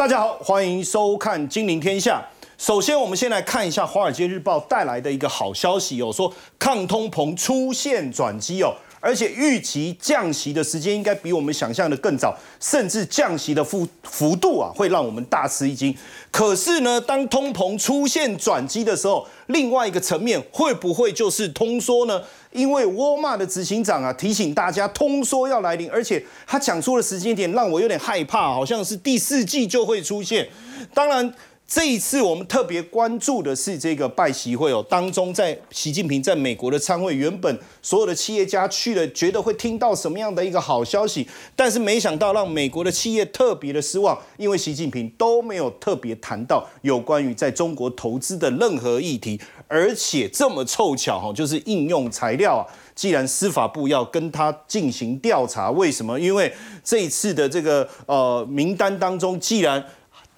大家好，欢迎收看《金陵天下》。首先，我们先来看一下《华尔街日报》带来的一个好消息哦，说抗通膨出现转机哦。而且预期降息的时间应该比我们想象的更早，甚至降息的幅幅度啊，会让我们大吃一惊。可是呢，当通膨出现转机的时候，另外一个层面会不会就是通缩呢？因为沃尔玛的执行长啊提醒大家，通缩要来临，而且他讲出的时间点让我有点害怕，好像是第四季就会出现。当然。这一次我们特别关注的是这个拜习会哦，当中在习近平在美国的参会，原本所有的企业家去了，觉得会听到什么样的一个好消息，但是没想到让美国的企业特别的失望，因为习近平都没有特别谈到有关于在中国投资的任何议题，而且这么凑巧哈，就是应用材料啊，既然司法部要跟他进行调查，为什么？因为这一次的这个呃名单当中，既然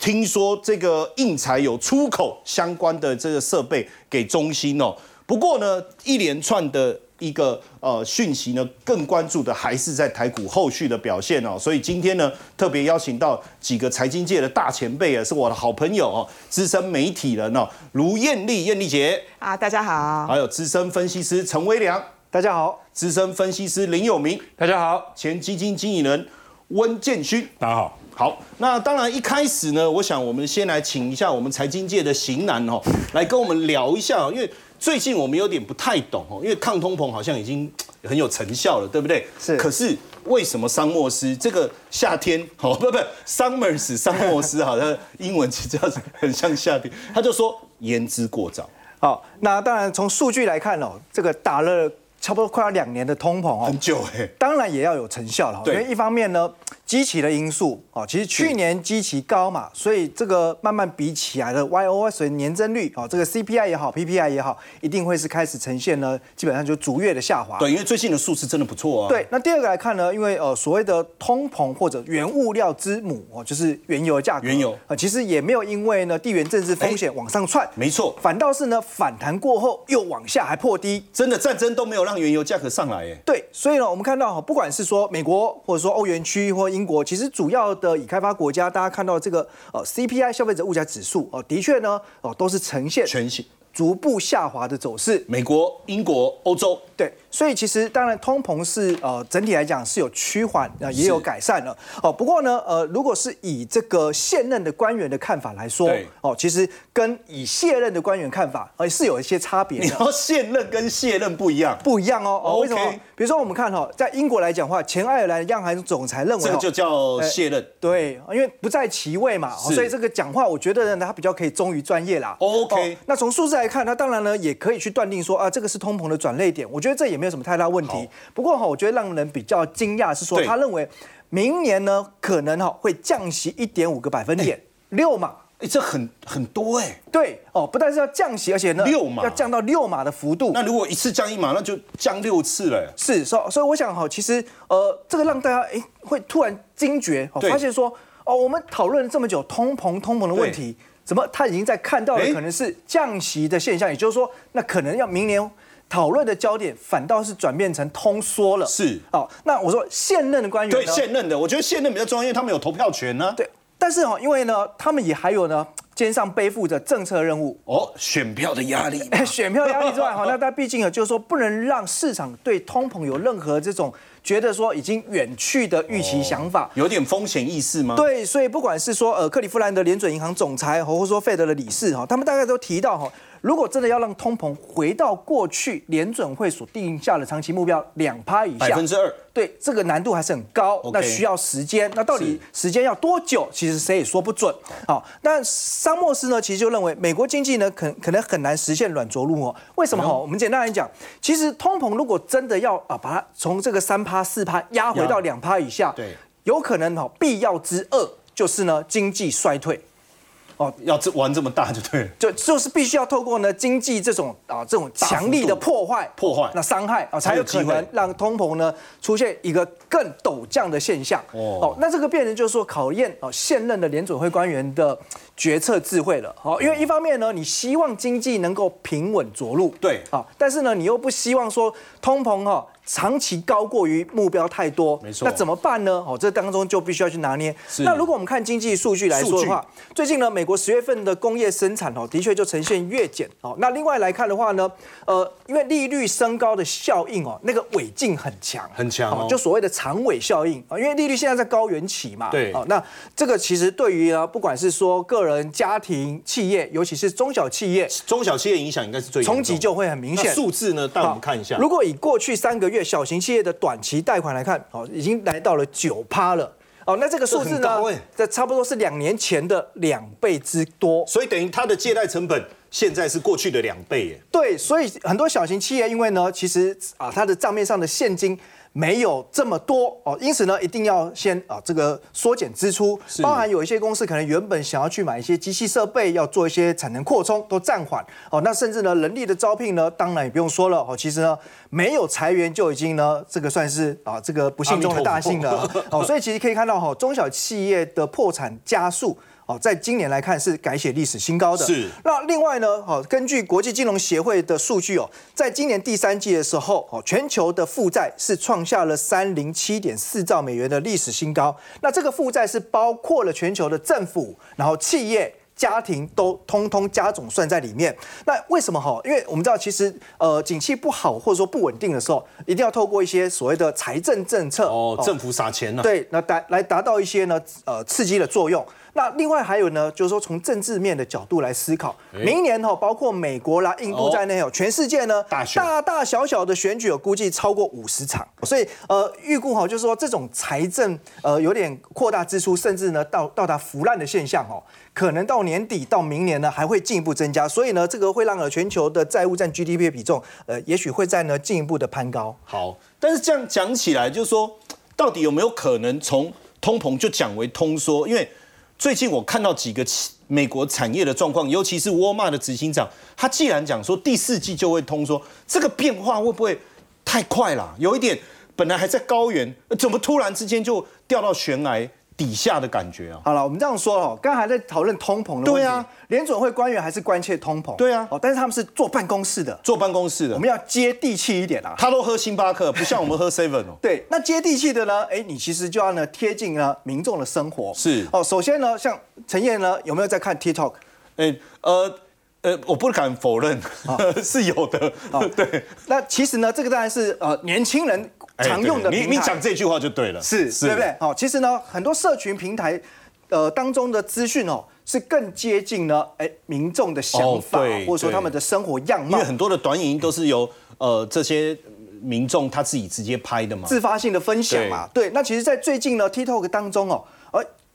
听说这个印材有出口相关的这个设备给中兴哦，不过呢，一连串的一个呃讯息呢，更关注的还是在台股后续的表现哦。所以今天呢，特别邀请到几个财经界的大前辈啊，是我的好朋友哦，资深媒体人哦，卢艳丽艳丽姐。啊，大家好，还有资深分析师陈威良，大家好，资深分析师林有明，大家好，前基金经理人温建勋，大家好。好，那当然一开始呢，我想我们先来请一下我们财经界的型男哦，来跟我们聊一下，因为最近我们有点不太懂哦，因为抗通膨好像已经很有成效了，对不对？是。可是为什么桑莫斯这个夏天哦，不不，Summers 桑莫斯好像英文其实很像夏天，他就说言之过早。好，那当然从数据来看哦，这个打了差不多快要两年的通膨哦，很久哎，当然也要有成效了，因为一方面呢。基期的因素哦，其实去年基期高嘛，所以这个慢慢比起来的 Y O S 年增率哦，这个 C P I 也好，P P I 也好，一定会是开始呈现呢，基本上就逐月的下滑。对，因为最近的数字真的不错啊。对，那第二个来看呢，因为呃所谓的通膨或者原物料之母哦，就是原油的价格，原油啊，其实也没有因为呢地缘政治风险往上窜，没错，反倒是呢反弹过后又往下还破低，真的战争都没有让原油价格上来耶。对，所以呢我们看到哈，不管是说美国或者说欧元区或英国，其实主要的已开发国家，大家看到这个呃 CPI 消费者物价指数哦，的确呢哦都是呈现全新逐步下滑的走势。美国、英国、欧洲对。所以其实当然通膨是呃整体来讲是有趋缓啊也有改善了哦不过呢呃如果是以这个现任的官员的看法来说哦其实跟以卸任的官员看法呃是有一些差别。你说现任跟卸任不一样？不一样哦哦为什么？比如说我们看哈在英国来讲话，前爱尔兰央行总裁认为这就叫卸任对，因为不在其位嘛，所以这个讲话我觉得呢他比较可以忠于专业啦。OK，那从数字来看，他当然呢也可以去断定说啊这个是通膨的转类点，我觉得这也。没有什么太大问题。不过哈，我觉得让人比较惊讶是说，他认为明年呢可能哈会降息一点五个百分点，六码。哎，这很很多哎。对哦，不但是要降息，而且呢六码要降到六码的幅度。那如果一次降一码，那就降六次了。是，所所以我想哈，其实呃，这个让大家哎会突然惊觉，发现说哦，我们讨论了这么久通膨通膨的问题，怎么他已经在看到了可能是降息的现象，也就是说，那可能要明年。讨论的焦点反倒是转变成通缩了。是哦，那我说现任的官员对现任的，我觉得现任比较重要，因为他们有投票权呢。对，但是哦，因为呢，他们也还有呢，肩上背负着政策任务哦，选票的压力。选票压力之外，哈，那 他毕竟啊，就是说不能让市场对通膨有任何这种觉得说已经远去的预期想法，有点风险意识吗？对，所以不管是说呃克利夫兰的联准银行总裁，或者说费德的理事哈，他们大概都提到哈。如果真的要让通膨回到过去联准会所定下的长期目标两趴以下，百分之二，对这个难度还是很高，那需要时间。那到底时间要多久？其实谁也说不准。好，但桑莫斯呢，其实就认为美国经济呢，可可能很难实现软着陆哦。为什么？哈，我们简单来讲，其实通膨如果真的要啊，把它从这个三趴四趴压回到两趴以下，对，有可能哈，必要之二就是呢，经济衰退。哦，要这玩这么大就对了，就就是必须要透过呢经济这种啊这种强力的破坏破坏那伤害啊，才有可能让通膨呢出现一个更陡降的现象。哦，那这个变成就是说考验啊现任的联准会官员的决策智慧了。好，因为一方面呢，你希望经济能够平稳着陆，对，好，但是呢，你又不希望说通膨哈。长期高过于目标太多，没错那怎么办呢？哦，这当中就必须要去拿捏。那如果我们看经济数据来说的话，最近呢，美国十月份的工业生产哦，的确就呈现月减哦。那另外来看的话呢，呃，因为利率升高的效应哦，那个尾劲很强，很强哦，就所谓的长尾效应啊，因为利率现在在高原期嘛，对，哦，那这个其实对于呢，不管是说个人、家庭、企业，尤其是中小企业，中小企业影响应该是最冲击就会很明显。数字呢，带我们看一下，如果以过去三个月小型企业的短期贷款来看，哦，已经来到了九趴了。哦，那这个数字呢，这差不多是两年前的两倍之多。所以等于它的借贷成本现在是过去的两倍耶。对，所以很多小型企业因为呢，其实啊，它的账面上的现金。没有这么多哦，因此呢，一定要先啊这个缩减支出，包含有一些公司可能原本想要去买一些机器设备，要做一些产能扩充，都暂缓哦。那甚至呢，人力的招聘呢，当然也不用说了哦。其实呢，没有裁员就已经呢，这个算是啊这个不幸中的大幸了哦。所以其实可以看到哈，中小企业的破产加速。哦，在今年来看是改写历史新高的。是。那另外呢，哦，根据国际金融协会的数据哦，在今年第三季的时候，哦，全球的负债是创下了三零七点四兆美元的历史新高。那这个负债是包括了全球的政府，然后企业、家庭都通通加总算在里面。那为什么哈？因为我们知道，其实呃，景气不好或者说不稳定的时候，一定要透过一些所谓的财政政策哦，政府撒钱呢，对，那达来达到一些呢呃刺激的作用。那另外还有呢，就是说从政治面的角度来思考，明年哈，包括美国啦、印度在内哦，全世界呢，大大小小的选举，有估计超过五十场，所以呃，预估哈，就是说这种财政呃有点扩大支出，甚至呢到到达腐烂的现象哦，可能到年底到明年呢还会进一步增加，所以呢，这个会让呃全球的债务占 GDP 的比重呃，也许会在呢进一步的攀高。好，但是这样讲起来，就是说到底有没有可能从通膨就讲为通缩？因为最近我看到几个美国产业的状况，尤其是沃尔玛的执行长，他既然讲说第四季就会通缩，这个变化会不会太快了？有一点，本来还在高原，怎么突然之间就掉到悬崖？底下的感觉啊，好了，我们这样说哦，刚才在讨论通膨的问题。对啊，联准会官员还是关切通膨。对啊，哦，但是他们是坐办公室的，坐办公室的，我们要接地气一点啊。他都喝星巴克，不像我们喝 Seven 哦。对，那接地气的呢？哎，你其实就要呢贴近呢民众的生活。是哦，首先呢，像陈燕呢，有没有在看 TikTok？哎，呃。呃，我不敢否认，是有的。对，那其实呢，这个当然是呃年轻人常用的你你讲这句话就对了，是，对不对？好，其实呢，很多社群平台呃当中的资讯哦，是更接近呢，哎，民众的想法，或者说他们的生活样貌。因为很多的短影音都是由呃这些民众他自己直接拍的嘛，自发性的分享嘛。对，那其实，在最近呢，TikTok 当中哦，呃。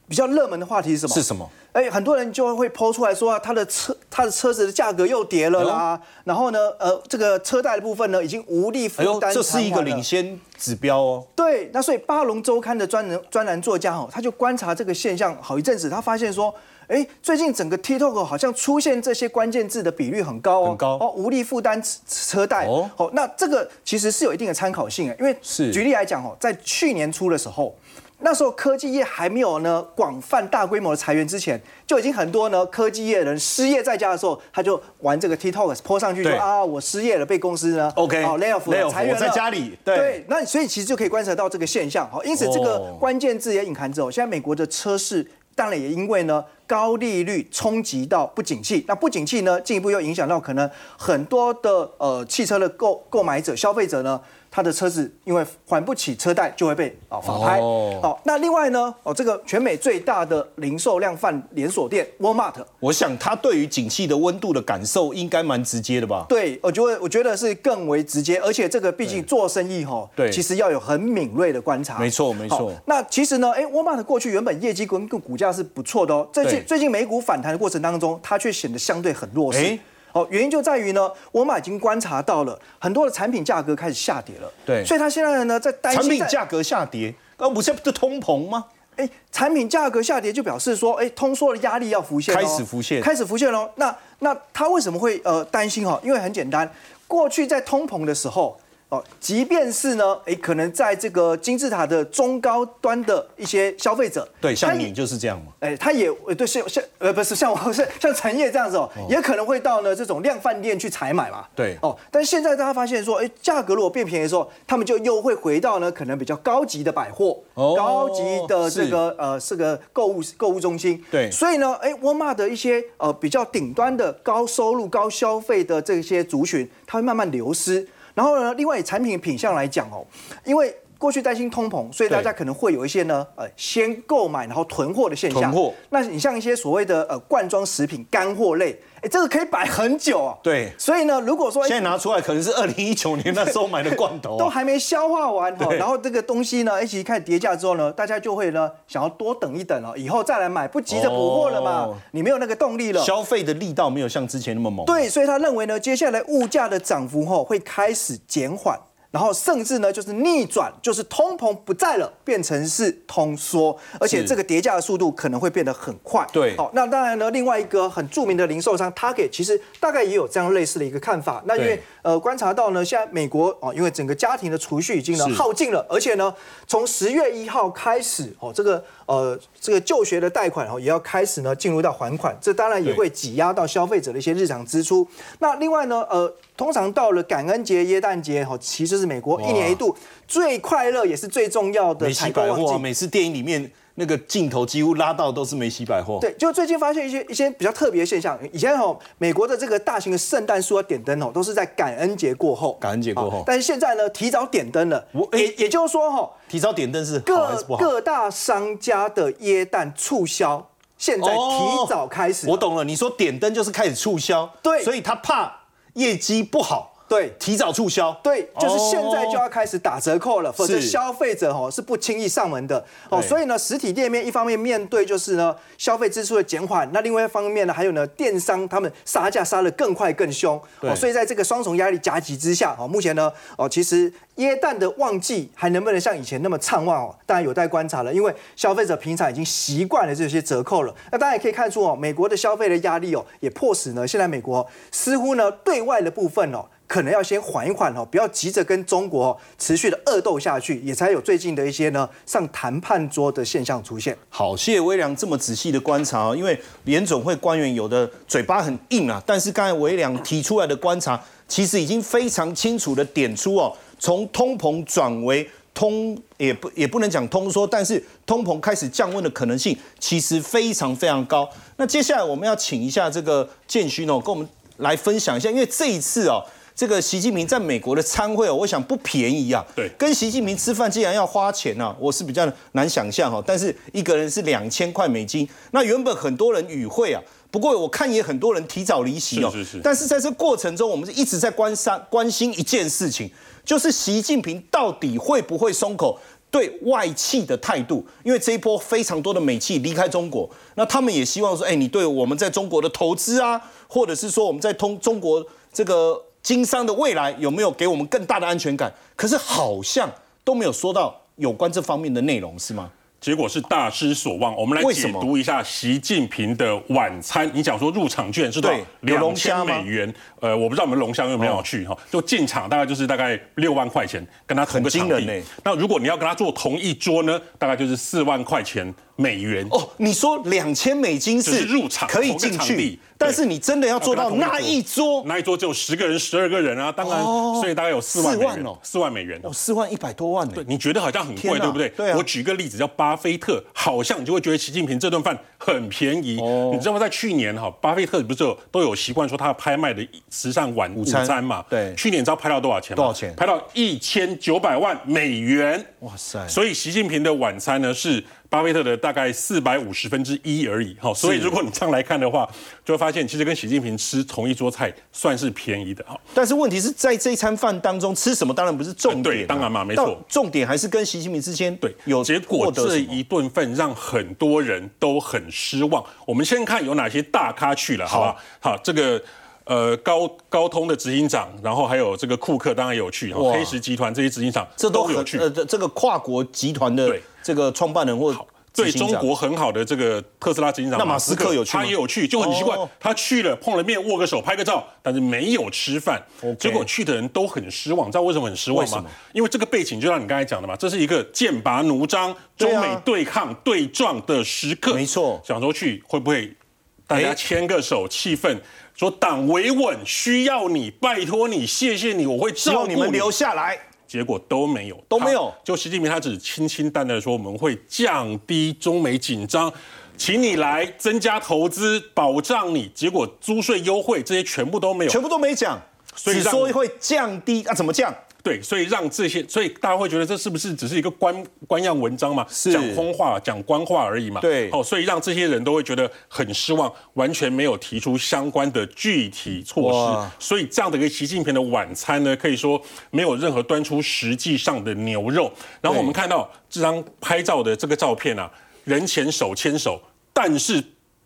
比较热门的话题是什么？是什么？哎，很多人就会抛出来说啊，他的车，他的车子的价格又跌了啦。然后呢，呃，这个车贷的部分呢，已经无力负担。这是一个领先指标哦。对，那所以巴龙周刊的专人专栏作家哦，他就观察这个现象好一阵子，他发现说，哎，最近整个 TikTok 好像出现这些关键字的比率很高哦，很高哦，无力负担车贷哦。好，那这个其实是有一定的参考性啊，因为是举例来讲哦，在去年初的时候。那时候科技业还没有呢广泛大规模的裁员之前，就已经很多呢科技业人失业在家的时候，他就玩这个 TikTok 泼上去说啊我失业了，被公司呢 OK 好 lay off 裁员在家里对，那所以其实就可以观察到这个现象好，因此这个关键字也隐含着，现在美国的车市当然也因为呢高利率冲击到不景气，那不景气呢进一步又影响到可能很多的呃汽车的购购买者消费者呢。他的车子因为还不起车贷，就会被啊法拍。哦，那另外呢，哦，这个全美最大的零售量贩连锁店 Walmart，我想他对于景气的温度的感受应该蛮直接的吧？对，我觉得我觉得是更为直接，而且这个毕竟做生意哈，对，其实要有很敏锐的观察。没错，没错。那其实呢，哎，Walmart 过去原本业绩跟跟股价是不错的哦，最近最近美股反弹的过程当中，它却显得相对很弱势。哦，原因就在于呢，我们已经观察到了很多的产品价格开始下跌了。对，所以他现在呢在担心产品价格下跌，那不是不是通膨吗？哎，产品价格下跌就表示说，哎，通缩的压力要浮现，开始浮现，开始浮现喽。那那他为什么会呃担心哈？因为很简单，过去在通膨的时候，哦，即便是呢，哎，可能在这个金字塔的中高端的一些消费者，对，像你就是这样嘛，哎，他也对像像呃不是像我是像陈烨这样子哦，也可能会到呢这种量贩店去采买嘛，对，哦，但现在大家发现说，哎，价格如果变便宜的时候，他们就又会回到呢可能比较高级的百货，高级的这个呃这个购物购物中心，对，所以呢，哎，沃尔玛的一些呃比较顶端的高收入高消费的这些族群，它会慢慢流失。然后呢，另外产品品相来讲哦，因为过去担心通膨，所以大家可能会有一些呢，呃，先购买然后囤货的现象。囤货。那你像一些所谓的呃罐装食品、干货类。哎，这个可以摆很久啊。对，所以呢，如果说现在拿出来，可能是二零一九年 那时候买的罐头，都还没消化完哈。然后这个东西呢，一起看叠价之后呢，大家就会呢想要多等一等哦，以后再来买，不急着补货了嘛。你没有那个动力了，消费的力道没有像之前那么猛。对，所以他认为呢，接下来物价的涨幅后会开始减缓。然后甚至呢，就是逆转，就是通膨不在了，变成是通缩，而且这个叠加的速度可能会变得很快。对，好，那当然呢，另外一个很著名的零售商 Target 其实大概也有这样类似的一个看法。那因为呃观察到呢，现在美国哦，因为整个家庭的储蓄已经呢耗尽了，而且呢，从十月一号开始哦，这个呃这个就学的贷款哦也要开始呢进入到还款，这当然也会挤压到消费者的一些日常支出。那另外呢，呃。通常到了感恩节、耶诞节，哈，其实是美国一年一度最快乐也是最重要的采购旺季。每次电影里面那个镜头几乎拉到都是梅西百货。对，就最近发现一些一些比较特别的现象。以前哦，美国的这个大型的圣诞树要点灯哦，都是在感恩节过后。感恩节过后。但是现在呢，提早点灯了。我也也就是说哈，提早点灯是各各大商家的耶诞促销，现在提早开始。我懂了，你说点灯就是开始促销。对，所以他怕。业绩不好，对，提早促销，对，就是现在就要开始打折扣了，否则消费者哦是不轻易上门的哦。所以呢，实体店面一方面面对就是呢消费支出的减缓，那另外一方面呢，还有呢电商他们杀价杀的更快更凶哦。所以在这个双重压力夹击之下哦，目前呢哦其实耶诞的旺季还能不能像以前那么畅旺哦，当然有待观察了。因为消费者平常已经习惯了这些折扣了，那大家也可以看出哦，美国的消费的压力哦，也迫使呢现在美国似乎呢对。外的部分哦，可能要先缓一缓哦，不要急着跟中国持续的恶斗下去，也才有最近的一些呢上谈判桌的现象出现。好，谢谢微良这么仔细的观察哦，因为联总会官员有的嘴巴很硬啊，但是刚才微良提出来的观察，其实已经非常清楚的点出哦，从通膨转为通，也不也不能讲通缩，但是通膨开始降温的可能性其实非常非常高。那接下来我们要请一下这个建勋哦，跟我们。来分享一下，因为这一次哦，这个习近平在美国的参会哦，我想不便宜啊。对，跟习近平吃饭竟然要花钱呢，我是比较难想象哈。但是一个人是两千块美金，那原本很多人与会啊，不过我看也很多人提早离席哦。是是是。但是在这过程中，我们是一直在关心关心一件事情，就是习近平到底会不会松口。对外企的态度，因为这一波非常多的美企离开中国，那他们也希望说，哎，你对我们在中国的投资啊，或者是说我们在通中国这个经商的未来有没有给我们更大的安全感？可是好像都没有说到有关这方面的内容，是吗？结果是大失所望。我们来解读一下习近平的晚餐。你讲说入场券是多少？两千美元。呃，我不知道我们龙虾有没有去哈？就进场大概就是大概六万块钱，跟他同个场地。那如果你要跟他坐同一桌呢，大概就是四万块钱。美元哦，你说两千美金是入场可以进去，但是你真的要做到那一桌，那一桌只有十个人、十二个人啊，当然，所以大概有四万哦，四万美元哦，四万一百多万呢对，你觉得好像很贵，对不对？对我举个例子，叫巴菲特，好像你就会觉得习近平这顿饭很便宜。你知道吗？在去年哈，巴菲特不是有都有习惯说他拍卖的慈善晚午餐嘛？对，去年你知道拍到多少钱吗？多少钱？拍到一千九百万美元。哇塞！所以习近平的晚餐呢是。巴菲特的大概四百五十分之一而已，哈，所以如果你这样来看的话，就会发现其实跟习近平吃同一桌菜算是便宜的，哈。但是问题是在这一餐饭当中吃什么，当然不是重点，对，当然嘛，没错，重点还是跟习近平之间对有结果这一顿饭让很多人都很失望。我们先看有哪些大咖去了，好吧？好，这个。呃，高高通的执行长，然后还有这个库克，当然有去。黑石集团这些执行长，这都有去。呃，这这个跨国集团的这个创办人或对中国很好的这个特斯拉执行长，那马斯克有去他也有去，就很奇怪，他去了碰了面，握个手，拍个照，但是没有吃饭。结果去的人都很失望，知道为什么很失望吗？因为这个背景就像你刚才讲的嘛，这是一个剑拔弩张、中美对抗对撞的时刻。没错，想说去会不会大家牵个手，气氛说党维稳需要你，拜托你，谢谢你，我会照顾你们留下来。结果都没有，都没有。就习近平他只轻轻淡淡的说，我们会降低中美紧张，请你来增加投资，保障你。结果租税优惠这些全部都没有，全部都没讲，只说会降低啊？怎么降？对，所以让这些，所以大家会觉得这是不是只是一个官官样文章嘛？讲空话、讲官话而已嘛？对，哦，所以让这些人都会觉得很失望，完全没有提出相关的具体措施。所以这样的一个习近平的晚餐呢，可以说没有任何端出实际上的牛肉。然后我们看到这张拍照的这个照片啊，人前手牵手，但是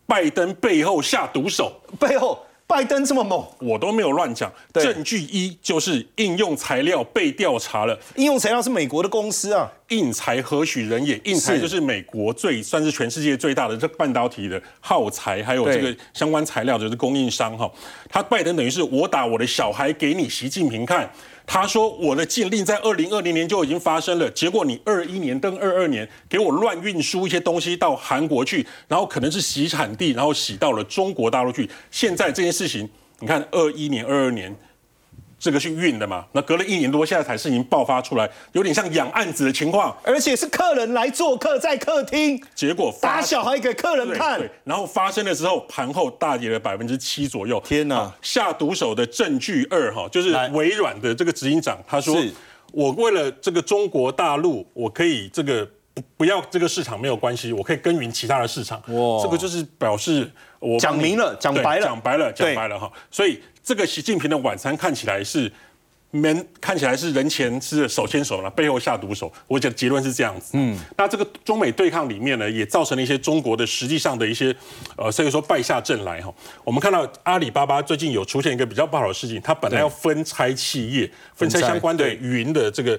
拜登背后下毒手，背后。拜登这么猛，我都没有乱讲。证据一就是应用材料被调查了。应用材料是美国的公司啊，印材何许人也？印材就是美国最算是全世界最大的这半导体的耗材，还有这个相关材料的供应商哈。他拜登等于是我打我的小孩给你习近平看。他说：“我的禁令在二零二零年就已经发生了，结果你二一年跟二二年给我乱运输一些东西到韩国去，然后可能是洗产地，然后洗到了中国大陆去。现在这件事情，你看二一年、二二年。”这个是运的嘛？那隔了一年多，现在才事情爆发出来，有点像养案子的情况，而且是客人来做客在客厅，结果打小孩给客人看，然后发生的时候，盘后大跌了百分之七左右。天哪！下毒手的证据二哈，就是微软的这个执行长，他说：“我为了这个中国大陆，我可以这个不不要这个市场没有关系，我可以耕耘其他的市场。”哇，这个就是表示我讲明了，讲白了，讲白了，讲白了哈，所以。这个习近平的晚餐看起来是人看起来是人前是手牵手了，背后下毒手。我讲结论是这样子。嗯，那这个中美对抗里面呢，也造成了一些中国的实际上的一些呃，所以说败下阵来哈。我们看到阿里巴巴最近有出现一个比较不好的事情，它本来要分拆企业，分拆相关的云的这个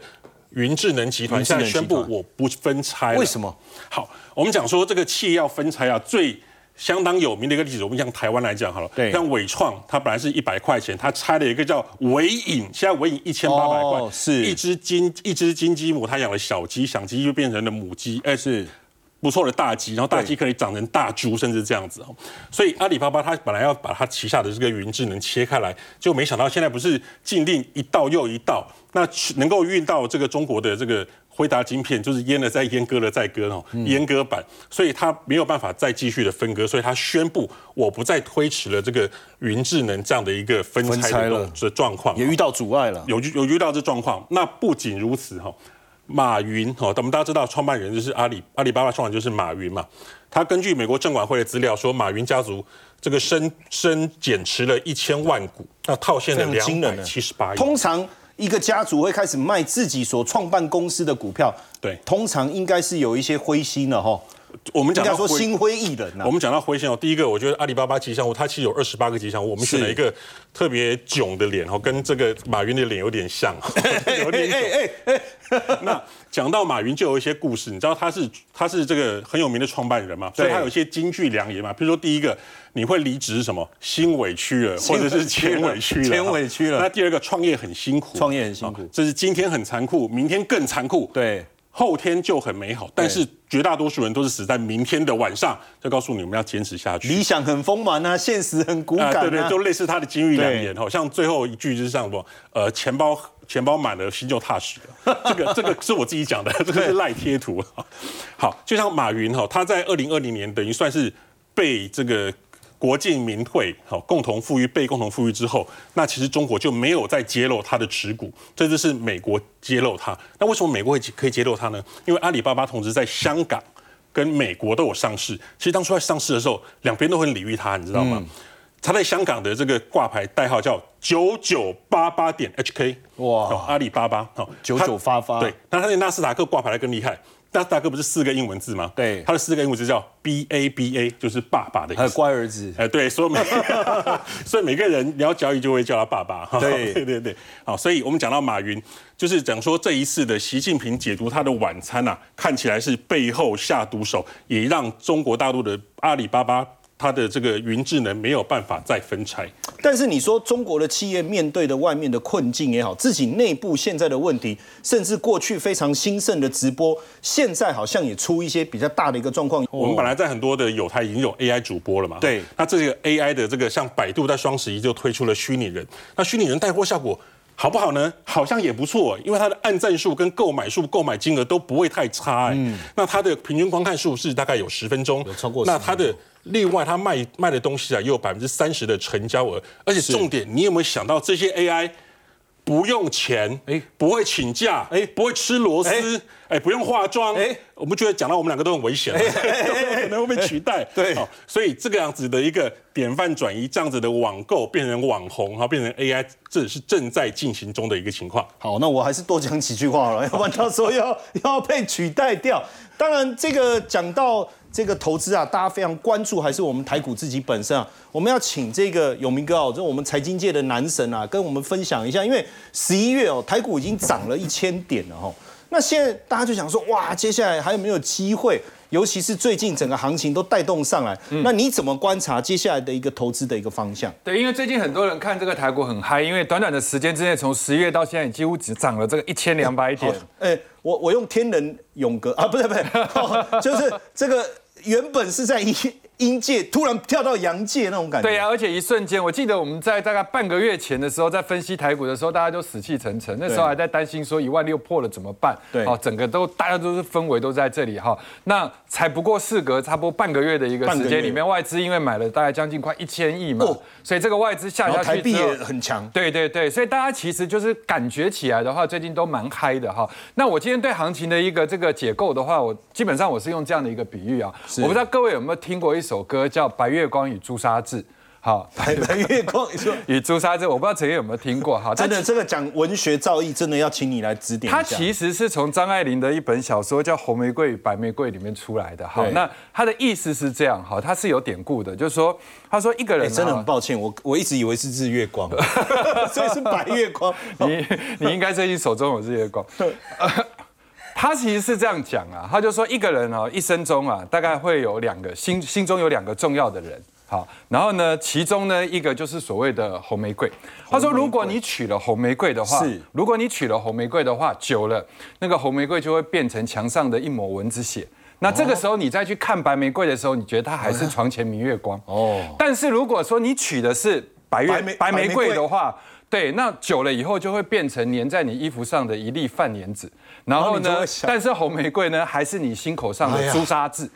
云智能集团，现在宣布我不分拆。为什么？好，我们讲说这个企业要分拆啊，最。相当有名的一个例子，我们像台湾来讲好了，像伟创，它本来是一百块钱，它拆了一个叫伟影，现在伟影一千八百块，是一只金一只金鸡母，它养了小鸡，小鸡就变成了母鸡，哎是不错的大鸡，然后大鸡可以长成大猪，甚至这样子哦。所以阿里巴巴它本来要把它旗下的这个云智能切开来，就没想到现在不是禁令一道又一道，那能够运到这个中国的这个。辉达晶片就是阉了再阉割了再割哦，阉割版，所以它没有办法再继续的分割，所以它宣布我不再推迟了这个云智能这样的一个分拆的的状况，也遇到阻碍了，有有遇到这状况。那不仅如此哈，马云哈，我们大家知道创办人就是阿里阿里巴巴创办人就是马云嘛，他根据美国证管会的资料说，马云家族这个深深减持了一千万股，那套现了两百七十八亿，通常。一个家族会开始卖自己所创办公司的股票，对，通常应该是有一些灰心了哈。我们讲到说心灰意冷我们讲到灰心哦，第一个我觉得阿里巴巴吉祥物它其实有二十八个吉祥物，我们选了一个特别囧的脸哦，跟这个马云的脸有点像，有点囧。那讲到马云就有一些故事，你知道他是他是这个很有名的创办人嘛，所以他有一些金句良言嘛，比如说第一个你会离职是什么？心委屈了，或者是钱委屈了，钱委屈了。那第二个创业很辛苦，创业很辛苦，这是今天很残酷，明天更残酷。对。后天就很美好，但是绝大多数人都是死在明天的晚上。就告诉你们要坚持下去。理想很丰满啊，现实很骨感啊。对对，就类似他的金玉良言哈，像最后一句就是这样说：呃，钱包钱包满了，心就踏实了。这个这个是我自己讲的，这个是赖贴图。好，就像马云哈，他在二零二零年等于算是被这个。国进民退，好，共同富裕被共同富裕之后，那其实中国就没有再揭露它的持股，这就是美国揭露它。那为什么美国会可以揭露它呢？因为阿里巴巴同时在香港跟美国都有上市。其实当初在上市的时候，两边都很礼遇它，你知道吗？它在香港的这个挂牌代号叫九九八八点 HK，哇，阿里巴巴，好，九九八八，对。那它在纳斯达克挂牌的更厉害，大大哥不是四个英文字吗？对，他的四个英文字叫 B A B A，就是爸爸的意思。乖儿子。哎，对，所以每 所以每个人你要教育就会叫他爸爸。对 对对对，好，所以我们讲到马云，就是讲说这一次的习近平解读他的晚餐呐，看起来是背后下毒手，也让中国大陆的阿里巴巴。它的这个云智能没有办法再分拆，但是你说中国的企业面对的外面的困境也好，自己内部现在的问题，甚至过去非常兴盛的直播，现在好像也出一些比较大的一个状况。我们本来在很多的有台已经有 AI 主播了嘛，对，那这个 AI 的这个像百度在双十一就推出了虚拟人，那虚拟人带货效果。好不好呢？好像也不错，因为它的按赞数跟购买数、购买金额都不会太差。嗯，那它的平均观看数是大概有十分钟，有超过。那它的另外，它卖卖的东西啊，也有百分之三十的成交额。而且重点，你有没有想到这些 AI 不用钱？哎，不会请假？哎，不会吃螺丝？哎，不用化妆？哎，我们觉得讲到我们两个都很危险，可能会被取代。对，所以这个样子的一个。典范转移这样子的网购变成网红，哈，变成 AI，这是正在进行中的一个情况。好，那我还是多讲几句话了，要不然到时候要要被取代掉。当然，这个讲到这个投资啊，大家非常关注，还是我们台股自己本身啊。我们要请这个永明哥哦，就我们财经界的男神啊，跟我们分享一下，因为十一月哦，台股已经涨了一千点了哈。那现在大家就想说，哇，接下来还有没有机会？尤其是最近整个行情都带动上来，那你怎么观察接下来的一个投资的一个方向？对，因为最近很多人看这个台股很嗨，因为短短的时间之内，从十月到现在，几乎只涨了这个一千两百点。哎，我我用天人永隔啊，不是不是，就是这个原本是在一。阴界突然跳到阳界那种感觉，对呀，而且一瞬间，我记得我们在大概半个月前的时候，在分析台股的时候，大家都死气沉沉，那时候还在担心说一万六破了怎么办？对，哦，整个都大家都是氛围都在这里哈。那才不过事隔差不多半个月的一个时间里面，外资因为买了大概将近快一千亿嘛，所以这个外资下下去台币也很强，对对对，所以大家其实就是感觉起来的话，最近都蛮嗨的哈。那我今天对行情的一个这个解构的话，我基本上我是用这样的一个比喻啊，我不知道各位有没有听过一首歌叫。白月光与朱砂痣，好，白 白月光与朱砂痣，我不知道陈爷有没有听过，哈，真的这个讲文学造诣，真的要请你来指点。他其实是从张爱玲的一本小说叫《红玫瑰与白玫瑰》里面出来的，好，那他的意思是这样，哈，他是有典故的，就是说，他说一个人真的很抱歉，我我一直以为是日月光，所以是白月光，你你应该最近手中有日月光。他其实是这样讲啊，他就说一个人哦，一生中啊，大概会有两个心心中有两个重要的人，好，然后呢，其中呢一个就是所谓的红玫瑰。他说，如果你娶了红玫瑰的话，是，如果你娶了红玫瑰的话，久了那个红玫瑰就会变成墙上的一抹蚊子血。那这个时候你再去看白玫瑰的时候，你觉得它还是床前明月光。哦。但是如果说你娶的是白月白玫瑰的话，对，那久了以后就会变成粘在你衣服上的一粒饭粘子。然后呢？但是红玫瑰呢，还是你心口上的朱砂痣。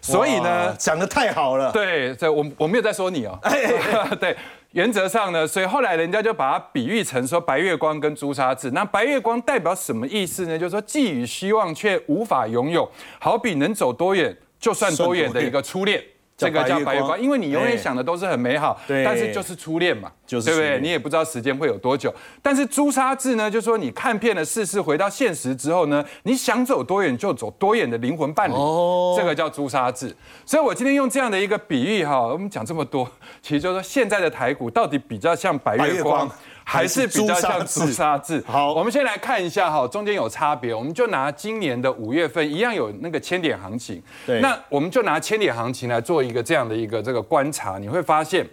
所以呢，讲的太好了。对，这我我没有在说你哦。对，原则上呢，所以后来人家就把它比喻成说白月光跟朱砂痣。那白月光代表什么意思呢？就是说寄予希望却无法拥有，好比能走多远就算多远的一个初恋。这个叫白月光，因为你永远想的都是很美好，但是就是初恋嘛，对不对？你也不知道时间会有多久。但是朱砂痣呢，就说你看遍了世事，回到现实之后呢，你想走多远就走多远的灵魂伴侣，这个叫朱砂痣。所以我今天用这样的一个比喻哈，我们讲这么多，其实就是说现在的台股到底比较像白月光。还是比较像朱砂痣。好，我们先来看一下哈，中间有差别。我们就拿今年的五月份一样有那个千点行情。对。那我们就拿千点行情来做一个这样的一个这个观察，你会发现，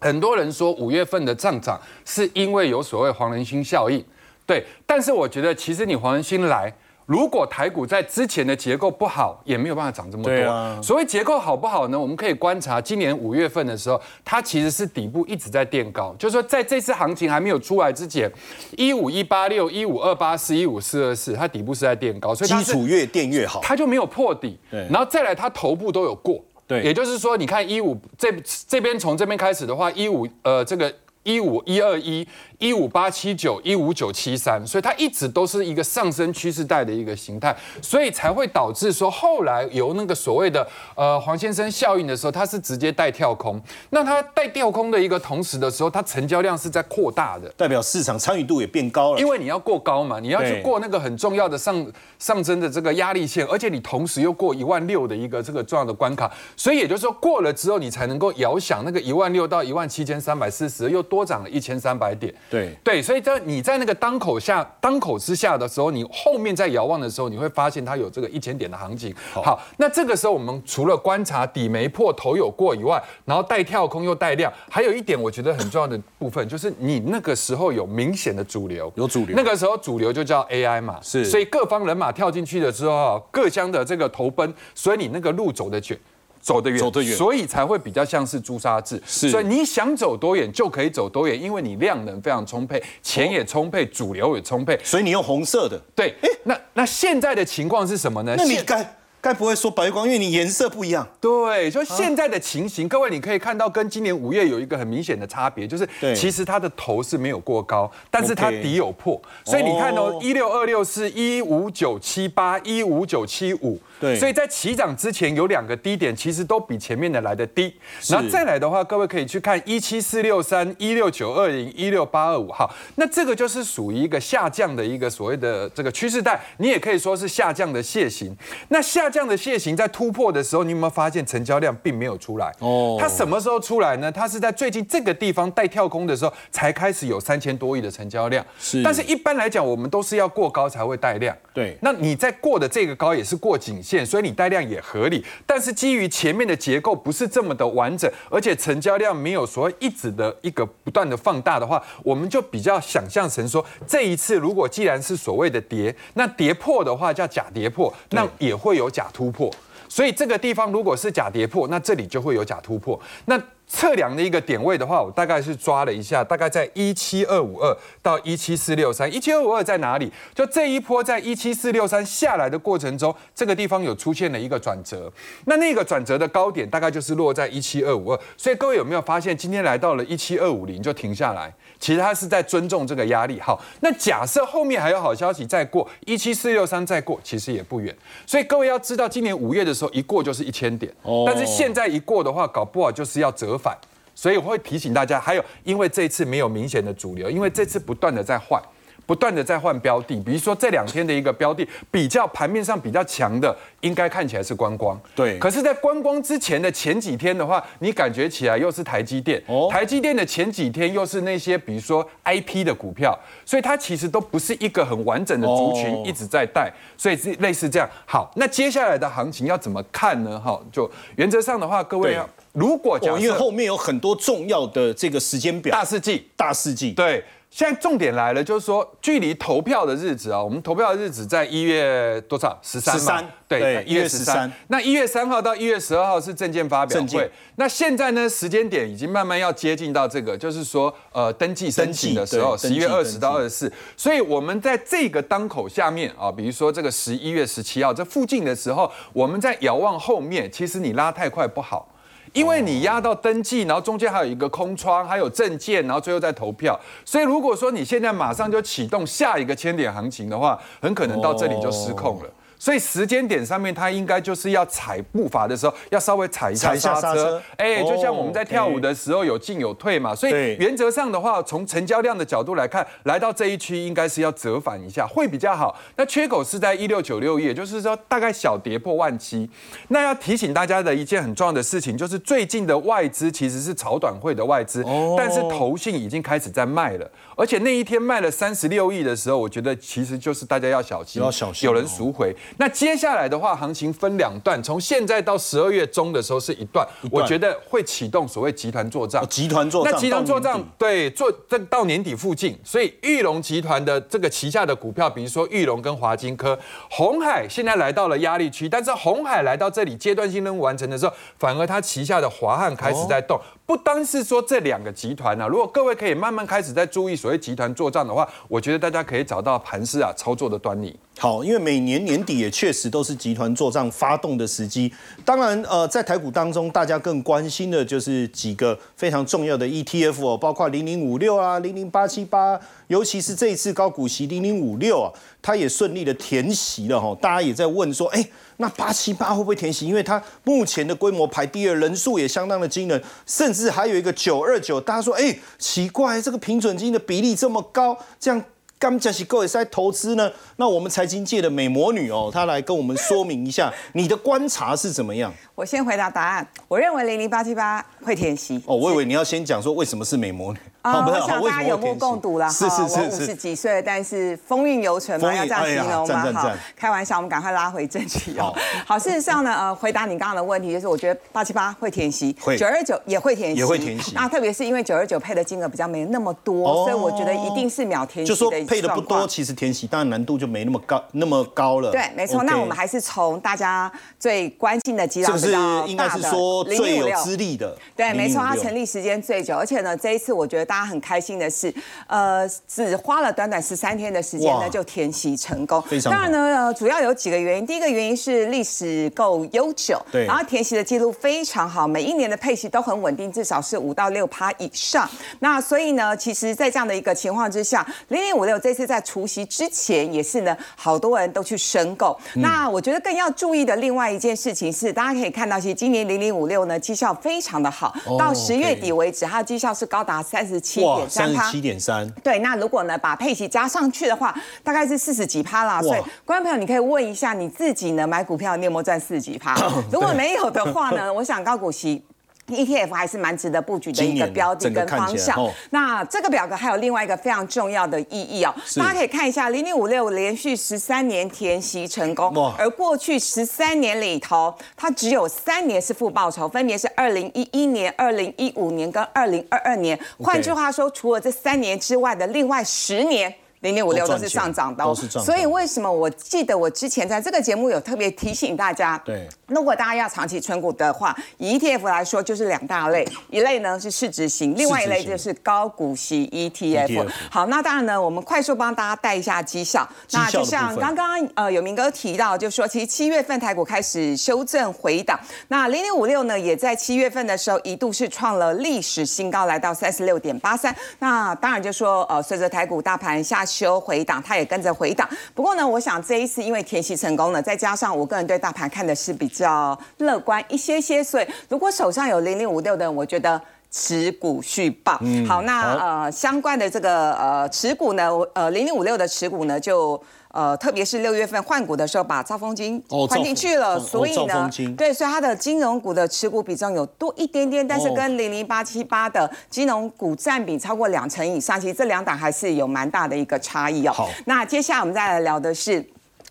很多人说五月份的上涨是因为有所谓黄仁勋效应。对。但是我觉得其实你黄仁勋来。如果台股在之前的结构不好，也没有办法涨这么多。所谓结构好不好呢？我们可以观察今年五月份的时候，它其实是底部一直在垫高，就是说在这次行情还没有出来之前，一五一八六、一五二八四、一五四二四，它底部是在垫高，所以基础越垫越好，它就没有破底。对，然后再来，它头部都有过。对，也就是说，你看一五这这边从这边开始的话，一五呃这个。一五一二一。一五八七九一五九七三，所以它一直都是一个上升趋势带的一个形态，所以才会导致说后来由那个所谓的呃黄先生效应的时候，它是直接带跳空。那它带跳空的一个同时的时候，它成交量是在扩大的，代表市场参与度也变高了。因为你要过高嘛，你要去过那个很重要的上上升的这个压力线，而且你同时又过一万六的一个这个重要的关卡，所以也就是说过了之后，你才能够遥想那个一万六到一万七千三百四十，又多涨了一千三百点。对对，所以在你在那个当口下当口之下的时候，你后面在遥望的时候，你会发现它有这个一千点的行情。好，那这个时候我们除了观察底没破头有过以外，然后带跳空又带量，还有一点我觉得很重要的部分就是你那个时候有明显的主流，有主流。那个时候主流就叫 AI 嘛，是，所以各方人马跳进去了之后，各乡的这个投奔，所以你那个路走的远。走得远，走得远，所以才会比较像是朱砂痣。是，所以你想走多远就可以走多远，因为你量能非常充沛，钱也充沛，主流也充沛。所以你用红色的。对，哎，那那现在的情况是什么呢？那你该。该不会说白光，因为你颜色不一样。对，就现在的情形，各位你可以看到，跟今年五月有一个很明显的差别，就是其实它的头是没有过高，但是它底有破。所以你看哦，一六二六是一五九七八，一五九七五。对，所以在起涨之前有两个低点，其实都比前面的来的低。然后再来的话，各位可以去看一七四六三、一六九二零、一六八二五号，那这个就是属于一个下降的一个所谓的这个趋势带，你也可以说是下降的楔形。那下降的楔形在突破的时候，你有没有发现成交量并没有出来？哦，它什么时候出来呢？它是在最近这个地方带跳空的时候，才开始有三千多亿的成交量。是，但是一般来讲，我们都是要过高才会带量。对，那你在过的这个高也是过颈线，所以你带量也合理。但是基于前面的结构不是这么的完整，而且成交量没有所谓一直的一个不断的放大的话，我们就比较想象成说，这一次如果既然是所谓的跌，那跌破的话叫假跌破，那也会有假突破。所以这个地方如果是假跌破，那这里就会有假突破。那测量的一个点位的话，我大概是抓了一下，大概在一七二五二到一七四六三。一七二五二在哪里？就这一波在一七四六三下来的过程中，这个地方有出现了一个转折。那那个转折的高点大概就是落在一七二五二。所以各位有没有发现，今天来到了一七二五零就停下来？其实他是在尊重这个压力。好，那假设后面还有好消息再过一七四六三再过，其实也不远。所以各位要知道，今年五月的时候一过就是一千点，但是现在一过的话，搞不好就是要折返。所以我会提醒大家，还有因为这一次没有明显的主流，因为这次不断的在换。不断的在换标的，比如说这两天的一个标的比较盘面上比较强的，应该看起来是观光。对。可是，在观光之前的前几天的话，你感觉起来又是台积电。哦。台积电的前几天又是那些比如说 IP 的股票，所以它其实都不是一个很完整的族群一直在带，所以是类似这样。好，那接下来的行情要怎么看呢？哈，就原则上的话，各位要如果讲，因为后面有很多重要的这个时间表，大世纪，大世纪，对。现在重点来了，就是说，距离投票的日子啊，我们投票的日子在一月多少？十三。十三。对，一月十三。那一月三号到一月十二号是证件发表会。那现在呢，时间点已经慢慢要接近到这个，就是说，呃，登记申请的时候，十一月二十到二十四。所以，我们在这个当口下面啊，比如说这个十一月十七号这附近的时候，我们在遥望后面，其实你拉太快不好。因为你压到登记，然后中间还有一个空窗，还有证件，然后最后再投票。所以如果说你现在马上就启动下一个千点行情的话，很可能到这里就失控了。所以时间点上面，它应该就是要踩步伐的时候，要稍微踩一下刹车。哎，就像我们在跳舞的时候有进有退嘛。所以原则上的话，从成交量的角度来看，来到这一区应该是要折返一下，会比较好。那缺口是在一六九六亿，也就是说大概小跌破万七。那要提醒大家的一件很重要的事情，就是最近的外资其实是炒短会的外资，但是投信已经开始在卖了。而且那一天卖了三十六亿的时候，我觉得其实就是大家要小心，要小心，有人赎回。那接下来的话，行情分两段，从现在到十二月中的时候是一段，我觉得会启动所谓集团做账。集团做账，那集团做账，对，做这到年底附近，所以玉龙集团的这个旗下的股票，比如说玉龙跟华金科、红海，现在来到了压力区，但是红海来到这里阶段性任务完成的时候，反而它旗下的华汉开始在动。不单是说这两个集团啊，如果各位可以慢慢开始在注意所谓集团做账的话，我觉得大家可以找到盘势啊操作的端倪。好，因为每年年底。也确实都是集团做账发动的时机。当然，呃，在台股当中，大家更关心的就是几个非常重要的 ETF 哦，包括零零五六啊、零零八七八，尤其是这一次高股息零零五六啊，它也顺利的填息了哈。大家也在问说，哎，那八七八会不会填息？因为它目前的规模排第二，人数也相当的惊人，甚至还有一个九二九，大家说，哎，奇怪，这个平准金的比例这么高，这样。刚才是各位在投资呢，那我们财经界的美魔女哦，她来跟我们说明一下，你的观察是怎么样？我先回答答案，我认为零零八七八会填息。哦，我以为你要先讲说为什么是美魔女。啊，我想大家有目共睹了哈。我五十几岁，但是风韵犹存嘛，要这样形容吗？好，开玩笑，我们赶快拉回正题哦。好，事实上呢，呃，回答你刚刚的问题，就是我觉得八七八会填息，九二九也会填息，也会填息。那特别是因为九二九配的金额比较没那么多，所以我觉得一定是秒填息就说配的不多，其实填息当然难度就没那么高，那么高了。对，没错。那我们还是从大家最关心的几档比较大的最有资历的。对，没错，它成立时间最久，而且呢，这一次我觉得大家很开心的。是，呃，只花了短短十三天的时间呢，就填息成功。当然呢，主要有几个原因。第一个原因是历史够悠久，对，然后填息的记录非常好，每一年的配息都很稳定，至少是五到六趴以上。那所以呢，其实，在这样的一个情况之下，零零五六这次在除夕之前也是呢，好多人都去申购。那我觉得更要注意的另外一件事情是，大家可以看到，其实今年零零五六呢绩效非常的好，到十月底为止，它的绩效是高达三十七点三趴。七点三，对，那如果呢把佩奇加上去的话，大概是四十几趴啦。所以观众朋友，你可以问一下你自己呢，买股票你有没有赚四十几趴？如果没有的话呢，我想高股息。ETF 还是蛮值得布局的一个标的跟方向。那这个表格还有另外一个非常重要的意义哦，大家可以看一下，零零五六连续十三年填息成功，而过去十三年里头，它只有三年是负报酬，分别是二零一一年、二零一五年跟二零二二年。换句话说，除了这三年之外的另外十年。零点五六都是上涨的，所以为什么我记得我之前在这个节目有特别提醒大家，对，如果大家要长期存股的话，以 ETF 来说就是两大类，一类呢是市值型，另外一类就是高股息 ETF。好，那当然呢，我们快速帮大家带一下绩效。那就像刚刚呃有明哥提到，就说其实七月份台股开始修正回档，那零点五六呢也在七月份的时候一度是创了历史新高，来到三十六点八三。那当然就说呃随着台股大盘下。修回档，它也跟着回档。不过呢，我想这一次因为填息成功了，再加上我个人对大盘看的是比较乐观一些些，所以如果手上有零零五六的，我觉得持股续报。好，那呃相关的这个呃持股呢，呃零零五六的持股呢就。呃，特别是六月份换股的时候，把兆丰金换进去了，所以呢，对，所以它的金融股的持股比重有多一点点，但是跟零零八七八的金融股占比超过两成以上，其实这两档还是有蛮大的一个差异哦。好，那接下来我们再来聊的是。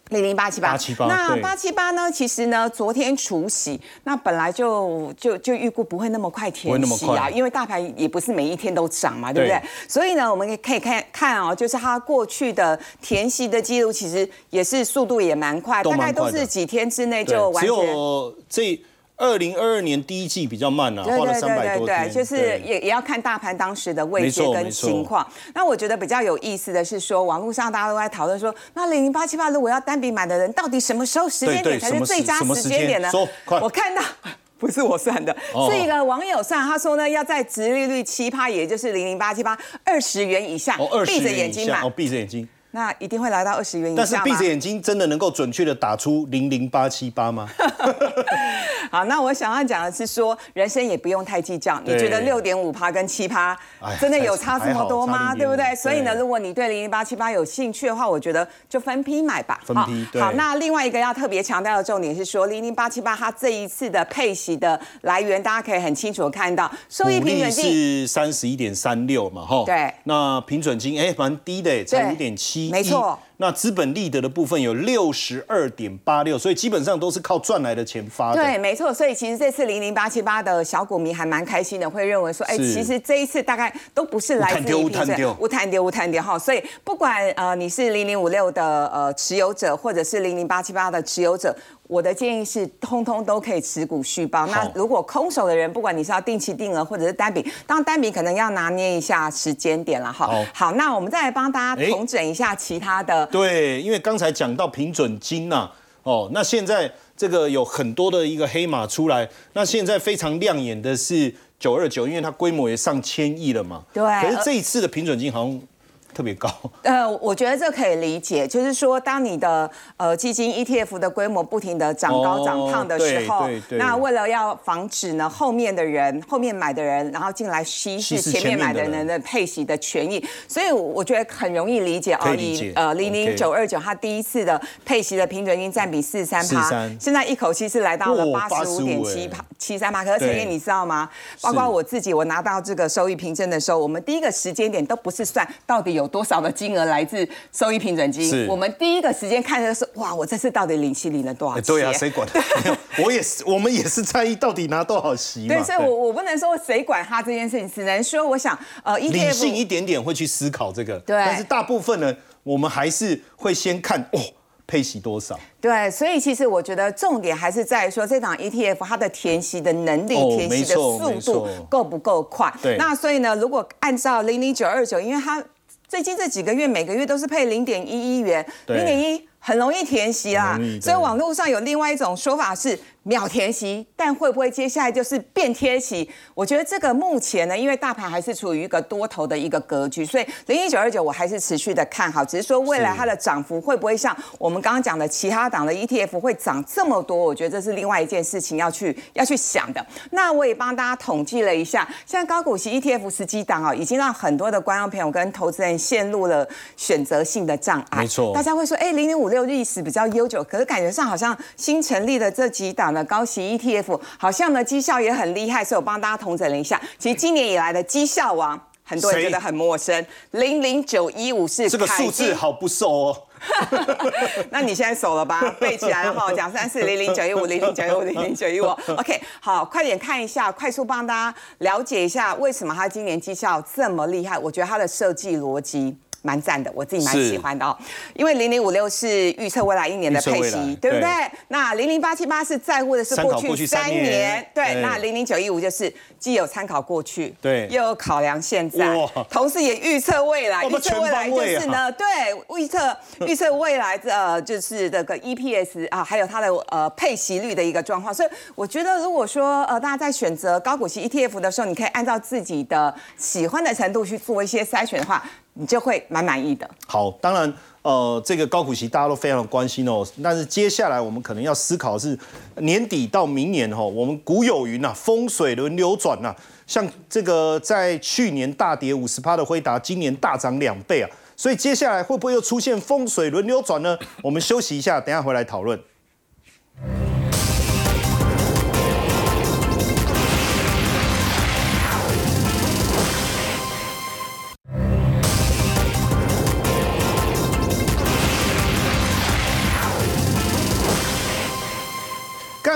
零零八七八，那八七八呢？其实呢，昨天除夕，那本来就就就预估不会那么快填息啊，因为大盘也不是每一天都涨嘛，对不对？所以呢，我们可以看看哦，就是它过去的填息的记录，其实也是速度也蛮快，大概都是几天之内就完全。这。二零二二年第一季比较慢啊，花了三百多天。就是也也要看大盘当时的位置跟情况。那我觉得比较有意思的是说，网络上大家都在讨论说，那零零八七八如果要单笔买的人，到底什么时候时间点才是最佳时间点呢？我看到不是我算的，是一个网友算，他说呢，要在直利率七趴，也就是零零八七八二十元以下，闭着眼睛买，哦，闭着眼睛。那一定会来到二十元以下但是闭着眼睛真的能够准确的打出零零八七八吗？好，那我想要讲的是说，人生也不用太计较。你觉得六点五趴跟七趴真的有差这么多吗？对不对？所以呢，如果你对零零八七八有兴趣的话，我觉得就分批买吧。分批。好，那另外一个要特别强调的重点是说，零零八七八它这一次的配息的来源，大家可以很清楚的看到，收益平准金是三十一点三六嘛，哈。对。那平准金哎蛮低的，才五点七。没错，那资本利得的部分有六十二点八六，所以基本上都是靠赚来的钱发的。对，没错，所以其实这次零零八七八的小股民还蛮开心的，会认为说，哎，其实这一次大概都不是来自于无谈丢无谈丢无谈丢哈，所以不管呃你是零零五六的呃持有者，或者是零零八七八的持有者。我的建议是，通通都可以持股续报。那如果空手的人，不管你是要定期定额或者是单笔，当单笔可能要拿捏一下时间点了哈。好，那我们再来帮大家重整一下其他的。对，因为刚才讲到平准金呐，哦，那现在这个有很多的一个黑马出来，那现在非常亮眼的是九二九，因为它规模也上千亿了嘛。对。可是这一次的平准金好像。特别高，呃，我觉得这可以理解，就是说，当你的呃基金 ETF 的规模不停的长高长胖的时候，那为了要防止呢后面的人后面买的人，然后进来稀释前面买的人的配息的权益，所以我觉得很容易理解哦。你呃零零九二九，它第一次的配息的平准金占比四十三趴，现在一口气是来到了八十五点七趴七三趴。可是陈燕你知道吗？包括我自己，我拿到这个收益凭证的时候，我们第一个时间点都不是算到底有。多少的金额来自收益平准金？我们第一个时间看的是，哇，我这次到底领息领了多少钱？对啊，谁管？我也是，我们也是在意到底拿多少息对，所以我我不能说谁管他这件事情，只能说我想，呃，理性一点点会去思考这个。对，但是大部分呢，我们还是会先看哦，配息多少？对，所以其实我觉得重点还是在说这档 ETF 它的填息的能力、填息的速度够不够快。对，那所以呢，如果按照零零九二九，因为它最近这几个月每个月都是配零点一一元，零点一很容易填息啦，所以网络上有另外一种说法是。秒填息，但会不会接下来就是变贴息？我觉得这个目前呢，因为大盘还是处于一个多头的一个格局，所以零一九二九我还是持续的看好。只是说未来它的涨幅会不会像我们刚刚讲的其他档的 ETF 会涨这么多？我觉得这是另外一件事情要去要去想的。那我也帮大家统计了一下，现在高股息 ETF 十几档啊，已经让很多的观众朋友跟投资人陷入了选择性的障碍。没错，大家会说，哎，零零五六历史比较悠久，可是感觉上好像新成立的这几档。高息 ETF 好像呢绩效也很厉害，所以我帮大家统整了一下。其实今年以来的绩效王，很多人觉得很陌生。零零九一五是这个数字好不熟哦。那你现在熟了吧？背起来了哈，讲三四零零九一五零零九一五零零九一五。OK，好，快点看一下，快速帮大家了解一下为什么他今年绩效这么厉害。我觉得他的设计逻辑。蛮赞的，我自己蛮喜欢的哦。因为零零五六是预测未来一年的配息，对不对？那零零八七八是在乎的是过去三年，对。那零零九一五就是既有参考过去，对，又有考量现在，同时也预测未来。预测未来就是呢，对，预测 预测未来的就是这个 EPS 啊，还有它的呃配息率的一个状况。所以我觉得，如果说呃大家在选择高股息 ETF 的时候，你可以按照自己的喜欢的程度去做一些筛选的话。你就会蛮满意的。好，当然，呃，这个高股息大家都非常的关心哦。但是接下来我们可能要思考的是年底到明年哈，我们古有云呐，风水轮流转呐。像这个在去年大跌五十趴的辉达，今年大涨两倍啊。所以接下来会不会又出现风水轮流转呢？我们休息一下，等下回来讨论。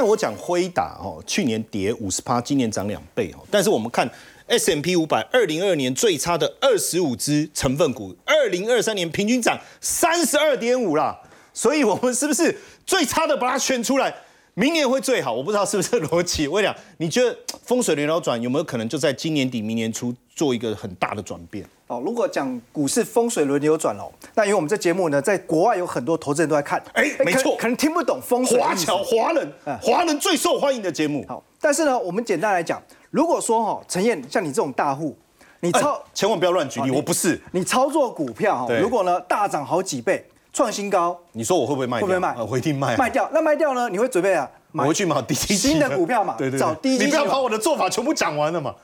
我讲辉达哦，去年跌五十趴，今年涨两倍哦。但是我们看 S M P 五百，二零二年最差的二十五只成分股，二零二三年平均涨三十二点五啦。所以我们是不是最差的把它选出来，明年会最好？我不知道是不是逻辑。我讲，你觉得风水轮流转有没有可能就在今年底、明年初做一个很大的转变？哦，如果讲股市风水轮流转哦，那因为我们这节目呢，在国外有很多投资人都在看，哎，没错，可能听不懂风水。华侨华人，华人最受欢迎的节目。好，但是呢，我们简单来讲，如果说哈，陈燕像你这种大户，你操，千万不要乱举例，我不是。你操作股票哈，如果呢大涨好几倍，创新高，你说我会不会卖？会不会卖？我一定卖。卖掉，那卖掉呢？你会准备啊？我会去买低新的股票嘛？对对，找低你不要把我的做法全部讲完了嘛。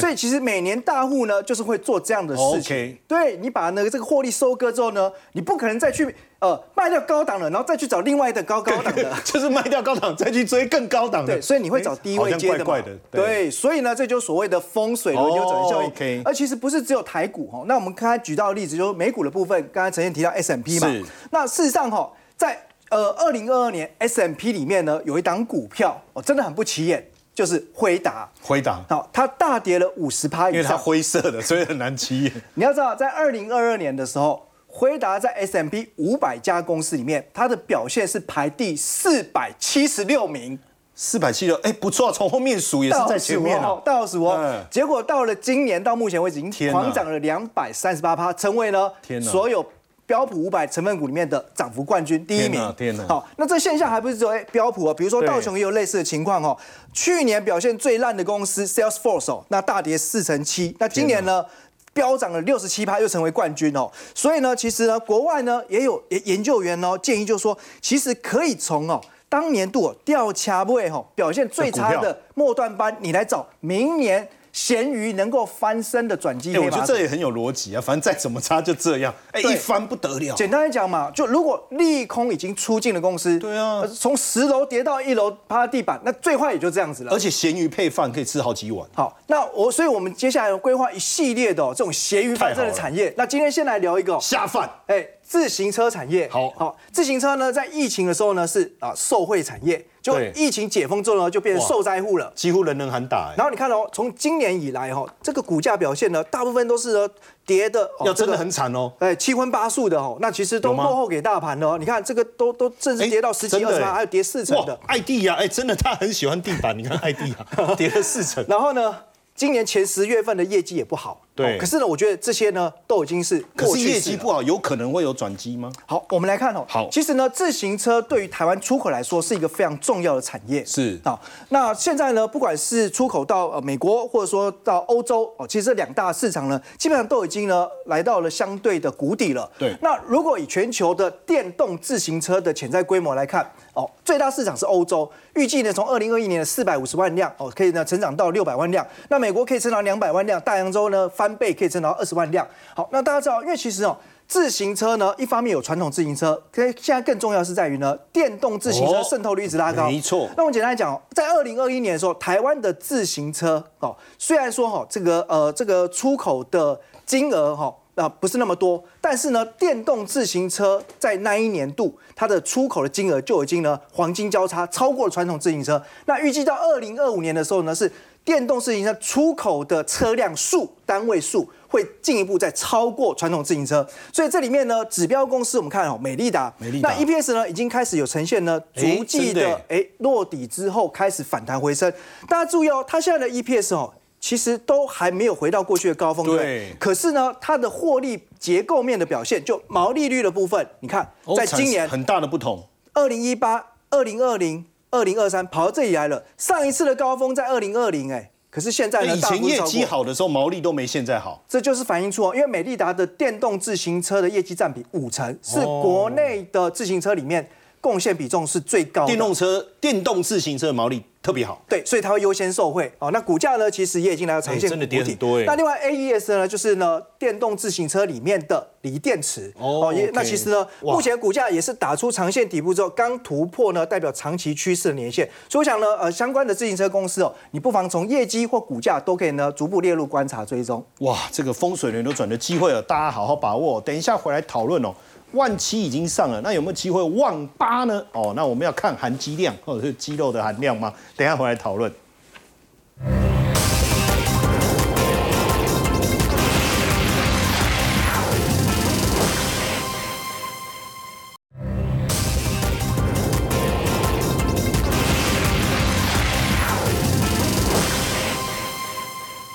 所以其实每年大户呢，就是会做这样的事情。对你把那个这个获利收割之后呢，你不可能再去呃卖掉高档了，然后再去找另外的高高档的，就是卖掉高档再去追更高档的。对，所以你会找低位接的嘛？对，所以呢，这就所谓的风水轮流转效应。而其实不是只有台股哈，那我们刚才举到的例子就是美股的部分，刚才陈燕提到 S M P 嘛。那事实上哈，在呃，二零二二年 S M P 里面呢，有一档股票哦，真的很不起眼，就是辉达。辉达，好，它大跌了五十趴以上，因为它灰色的，所以很难起眼。你要知道，在二零二二年的时候，辉达在 S M P 五百家公司里面，它的表现是排第四百七十六名。四百七六，哎，不错，从后面数也是在前面哦，倒数哦。结果到了今年，到目前为止已经狂涨了两百三十八趴，成为了所有。标普五百成分股里面的涨幅冠军第一名。天哪！好，那这现象还不是只有标普啊，比如说道琼也有类似的情况哦。去年表现最烂的公司 Salesforce 哦，那大跌四成七。那今年呢，飙涨了六十七趴，又成为冠军哦。所以呢，其实呢，国外呢也有研究员哦建议，就说其实可以从哦。当年度掉卡位哦表现最差的末段班，你来找明年。咸鱼能够翻身的转机，我觉得这也很有逻辑啊。反正再怎么差就这样，哎，一翻不得了。简单来讲嘛，就如果利空已经出尽的公司，对啊，从十楼跌到一楼趴地板，那最坏也就这样子了。而且咸鱼配饭可以吃好几碗。好，那我，所以我们接下来规划一系列的这种咸鱼翻身的产业。那今天先来聊一个下饭，哎。自行车产业。好。好，自行车呢，在疫情的时候呢，是啊受惠产业，就疫情解封之后呢，就变成受灾户了，几乎人人喊打。然后你看哦，从今年以来哈，这个股价表现呢，大部分都是跌的，要真的很惨哦，哎，七荤八素的哦，那其实都落后给大盘的哦。你看这个都都甚至跌到十几二十还有跌四成的。艾地呀，哎，真的他很喜欢地板，你看艾地啊，跌了四成。然后呢？今年前十月份的业绩也不好，对。可是呢，我觉得这些呢都已经是可是业绩不好，有可能会有转机吗？好，我们来看哦。好，其实呢，自行车对于台湾出口来说是一个非常重要的产业。是啊，那现在呢，不管是出口到呃美国，或者说到欧洲哦，其实这两大市场呢，基本上都已经呢来到了相对的谷底了。对。那如果以全球的电动自行车的潜在规模来看，哦，最大市场是欧洲，预计呢从二零二一年的四百五十万辆哦，可以呢成长到六百万辆。那美国可以成长两百万辆，大洋洲呢翻倍可以增长到二十万辆。好，那大家知道，因为其实哦，自行车呢一方面有传统自行车，可现在更重要是在于呢，电动自行车渗透率一直拉高。没错。那我们简单来讲，在二零二一年的时候，台湾的自行车哦，虽然说哈这个呃这个出口的金额哈。啊，不是那么多，但是呢，电动自行车在那一年度它的出口的金额就已经呢黄金交叉超过了传统自行车。那预计到二零二五年的时候呢，是电动自行车出口的车辆数单位数会进一步再超过传统自行车。所以这里面呢，指标公司我们看哦，美利达，美利达，那 EPS 呢已经开始有呈现呢逐季的哎落底之后开始反弹回升。大家注意哦，它现在的 EPS 哦。其实都还没有回到过去的高峰，对。可是呢，它的获利结构面的表现，就毛利率的部分，你看，在今年很大的不同。二零一八、二零二零、二零二三跑到这里来了。上一次的高峰在二零二零，哎，可是现在呢？以前业绩好的时候，毛利都没现在好。这就是反映出，因为美利达的电动自行车的业绩占比五成，是国内的自行车里面贡献比重是最高的。电动车、电动自行车的毛利。特别好，对，所以它会优先受惠哦。那股价呢，其实也已经来到长线真的跌很多。那另外 A E S 呢，就是呢电动自行车里面的锂电池哦。那其实呢，目前股价也是打出长线底部之后，刚突破呢，代表长期趋势的年限。所以我想呢，呃，相关的自行车公司哦，你不妨从业绩或股价都可以呢逐步列入观察追踪。哇，这个风水轮流转的机会哦，大家好好把握。等一下回来讨论哦。万七已经上了，那有没有机会万八呢？哦，那我们要看含肌量或者是肌肉的含量吗？等下回来讨论。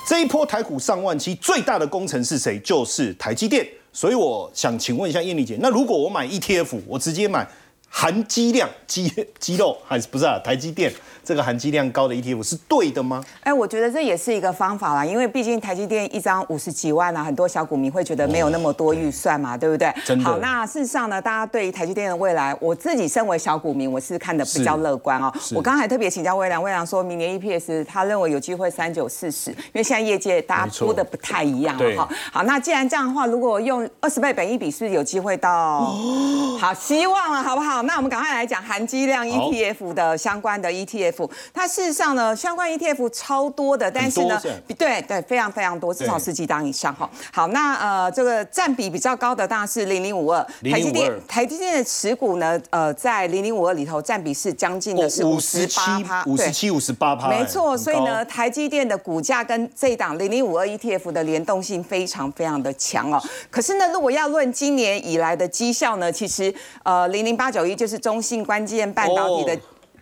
这一波台股上万七，最大的功臣是谁？就是台积电。所以我想请问一下艳丽姐，那如果我买 ETF，我直接买含肌量肌肌肉还是不是啊？台积电。这个含积量高的 ETF 是对的吗？哎，我觉得这也是一个方法啦，因为毕竟台积电一张五十几万啊，很多小股民会觉得没有那么多预算嘛，对不对？好，那事实上呢，大家对于台积电的未来，我自己身为小股民，我是看的比较乐观哦。我刚才特别请教魏良，魏良说明年 EPS 他认为有机会三九四十，因为现在业界大家估的不太一样哈。好，那既然这样的话，如果用二十倍本一比，是有机会到？好，希望了，好不好？那我们赶快来讲含积量 ETF 的相关的 ETF，它事实。上呢，相关 ETF 超多的，但是呢，对对，非常非常多，至少十几档以上哈。好，那呃，这个占比比较高的当然是零零五二，台积电，台积电的持股呢，呃，在零零五二里头占比是将近的是五十八趴，五十七五十八趴，没错。所以呢，台积电的股价跟这一档零零五二 ETF 的联动性非常非常的强哦。可是呢，如果要论今年以来的绩效呢，其实呃零零八九就是中信关键半导体的。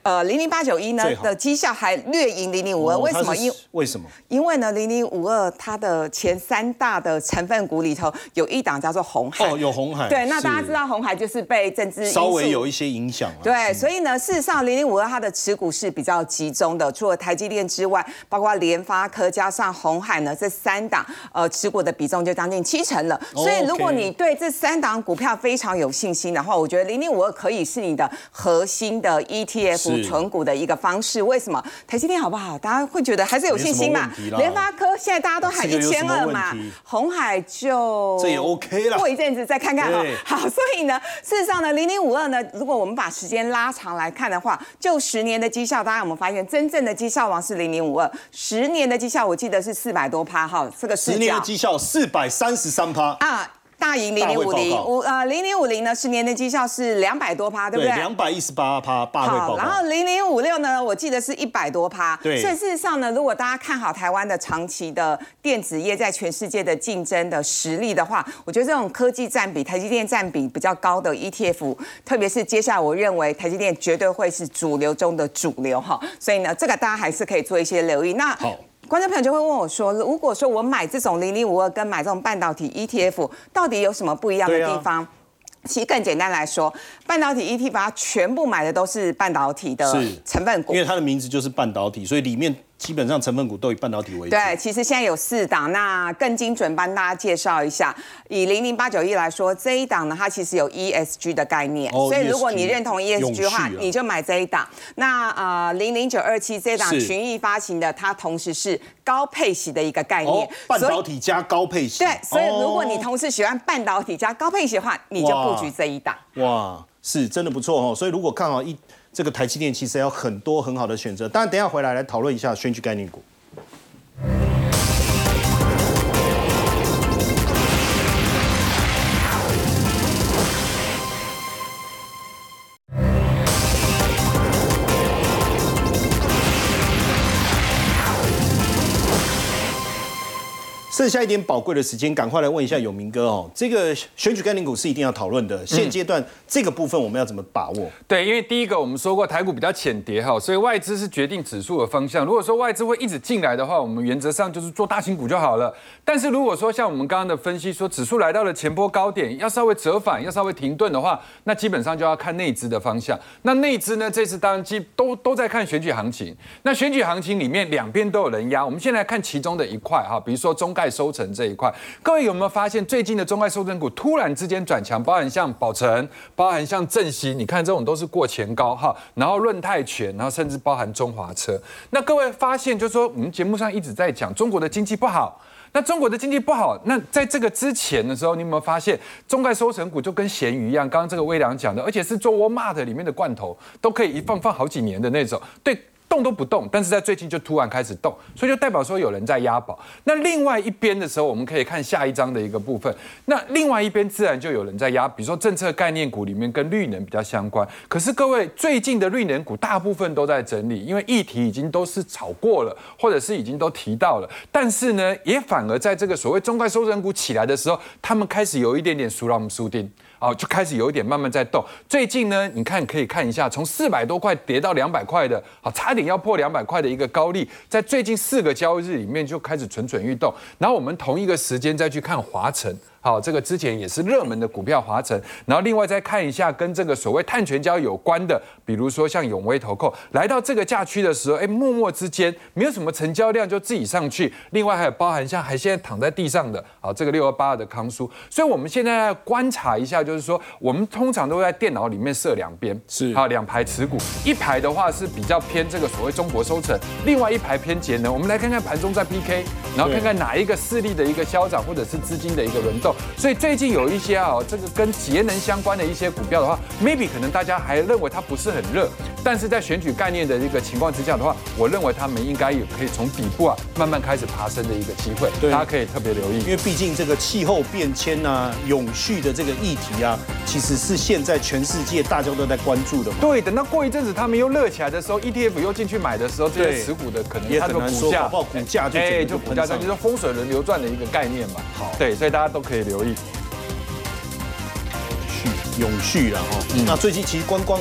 呃零零八九一呢的绩效还略赢零零五二，为什么？因为什么？因为呢零零五二它的前三大的成分股里头有一档叫做红海，哦，有红海。对，那大家知道红海就是被政治稍微有一些影响。对，所以呢，事实上零零五二它的持股是比较集中的，除了台积电之外，包括联发科加上红海呢，这三档呃持股的比重就将近七成了。所以如果你对这三档股票非常有信心的话，我觉得零零五二可以是你的核心的 ETF 存股的一个方式。为什么？台积电好不好？大家会觉得还是有信心嘛？联发科现在大家都喊一千二嘛，红海就这也 OK 了。过一阵子再看看哈。好，所以呢，事实上呢，零零五二呢，如果我们把时间拉长来看的话，就十年的绩效，大家有没有发现，真正的绩效王是零零五二？十年的绩效，我记得是四百多趴哈，这个十年的绩效四百三十三趴啊。大赢零零五零五呃零零五零呢，十年的绩效是两百多趴，对不对？两百一十八趴，八会报然后零零五六呢，我记得是一百多趴。对。所以事实上呢，如果大家看好台湾的长期的电子业在全世界的竞争的实力的话，我觉得这种科技占比、台积电占比比较高的 ETF，特别是接下来我认为台积电绝对会是主流中的主流哈。所以呢，这个大家还是可以做一些留意。那好。观众朋友就会问我说：“如果说我买这种零零五二跟买这种半导体 ETF，到底有什么不一样的地方？”其实更简单来说，半导体 ETF 它全部买的都是半导体的成分股，因为它的名字就是半导体，所以里面。基本上成分股都以半导体为主。对，其实现在有四档，那更精准帮大家介绍一下。以零零八九一来说，这一档呢，它其实有 ESG 的概念，所以如果你认同 ESG 的话，你就买这一档。那呃，零零九二七这档群益发行的，它同时是高配息的一个概念，半导体加高配息。对，所以如果你同时喜欢半导体加高配息的话，你就布局这一档。哇，是真的不错哦。所以如果看好一。这个台积电其实有很多很好的选择，当然等下回来来讨论一下选举概念股。剩下一点宝贵的时间，赶快来问一下永明哥哦。这个选举概念股是一定要讨论的，现阶段这个部分我们要怎么把握？对，因为第一个我们说过台股比较浅跌哈，所以外资是决定指数的方向。如果说外资会一直进来的话，我们原则上就是做大型股就好了。但是如果说像我们刚刚的分析说，指数来到了前波高点，要稍微折返，要稍微停顿的话，那基本上就要看内资的方向。那内资呢，这次当然基都都在看选举行情。那选举行情里面两边都有人压，我们先来看其中的一块哈，比如说中概。收成这一块，各位有没有发现最近的中概收成股突然之间转强？包含像宝成，包含像正兴，你看这种都是过前高哈。然后润泰全，然后甚至包含中华车。那各位发现，就是说我们节目上一直在讲中国的经济不好。那中国的经济不好，那在这个之前的时候，你有没有发现中概收成股就跟咸鱼一样？刚刚这个微良讲的，而且是做 Walmart 里面的罐头，都可以一放放好几年的那种。对。动都不动，但是在最近就突然开始动，所以就代表说有人在押宝。那另外一边的时候，我们可以看下一章的一个部分。那另外一边自然就有人在压，比如说政策概念股里面跟绿能比较相关。可是各位最近的绿能股大部分都在整理，因为议题已经都是炒过了，或者是已经都提到了。但是呢，也反而在这个所谓中概收成股起来的时候，他们开始有一点点输让输定。哦，就开始有一点慢慢在动。最近呢，你看可以看一下，从四百多块跌到两百块的，好，差点要破两百块的一个高利，在最近四个交易日里面就开始蠢蠢欲动。然后我们同一个时间再去看华晨。好，这个之前也是热门的股票华晨，然后另外再看一下跟这个所谓碳权交有关的，比如说像永威投控，来到这个价区的时候，哎，默默之间没有什么成交量就自己上去。另外还有包含像还现在躺在地上的，好，这个六二八二的康叔。所以我们现在要观察一下，就是说我们通常都在电脑里面设两边，是好两排持股，一排的话是比较偏这个所谓中国收成，另外一排偏节能。我们来看看盘中在 PK，然后看看哪一个势力的一个消长或者是资金的一个轮动。所以最近有一些啊，这个跟节能相关的一些股票的话，maybe 可能大家还认为它不是很热，但是在选举概念的一个情况之下的话，我认为他们应该有可以从底部啊慢慢开始爬升的一个机会，大家可以特别留意。因为毕竟这个气候变迁啊、永续的这个议题啊，其实是现在全世界大家都在关注的。对，等到过一阵子他们又热起来的时候，ETF 又进去买的时候，这些持股的可能也很难说，股价就哎就股价上就是风水轮流转的一个概念嘛。好，对，所以大家都可以留意。永续然后，那最近其实观光。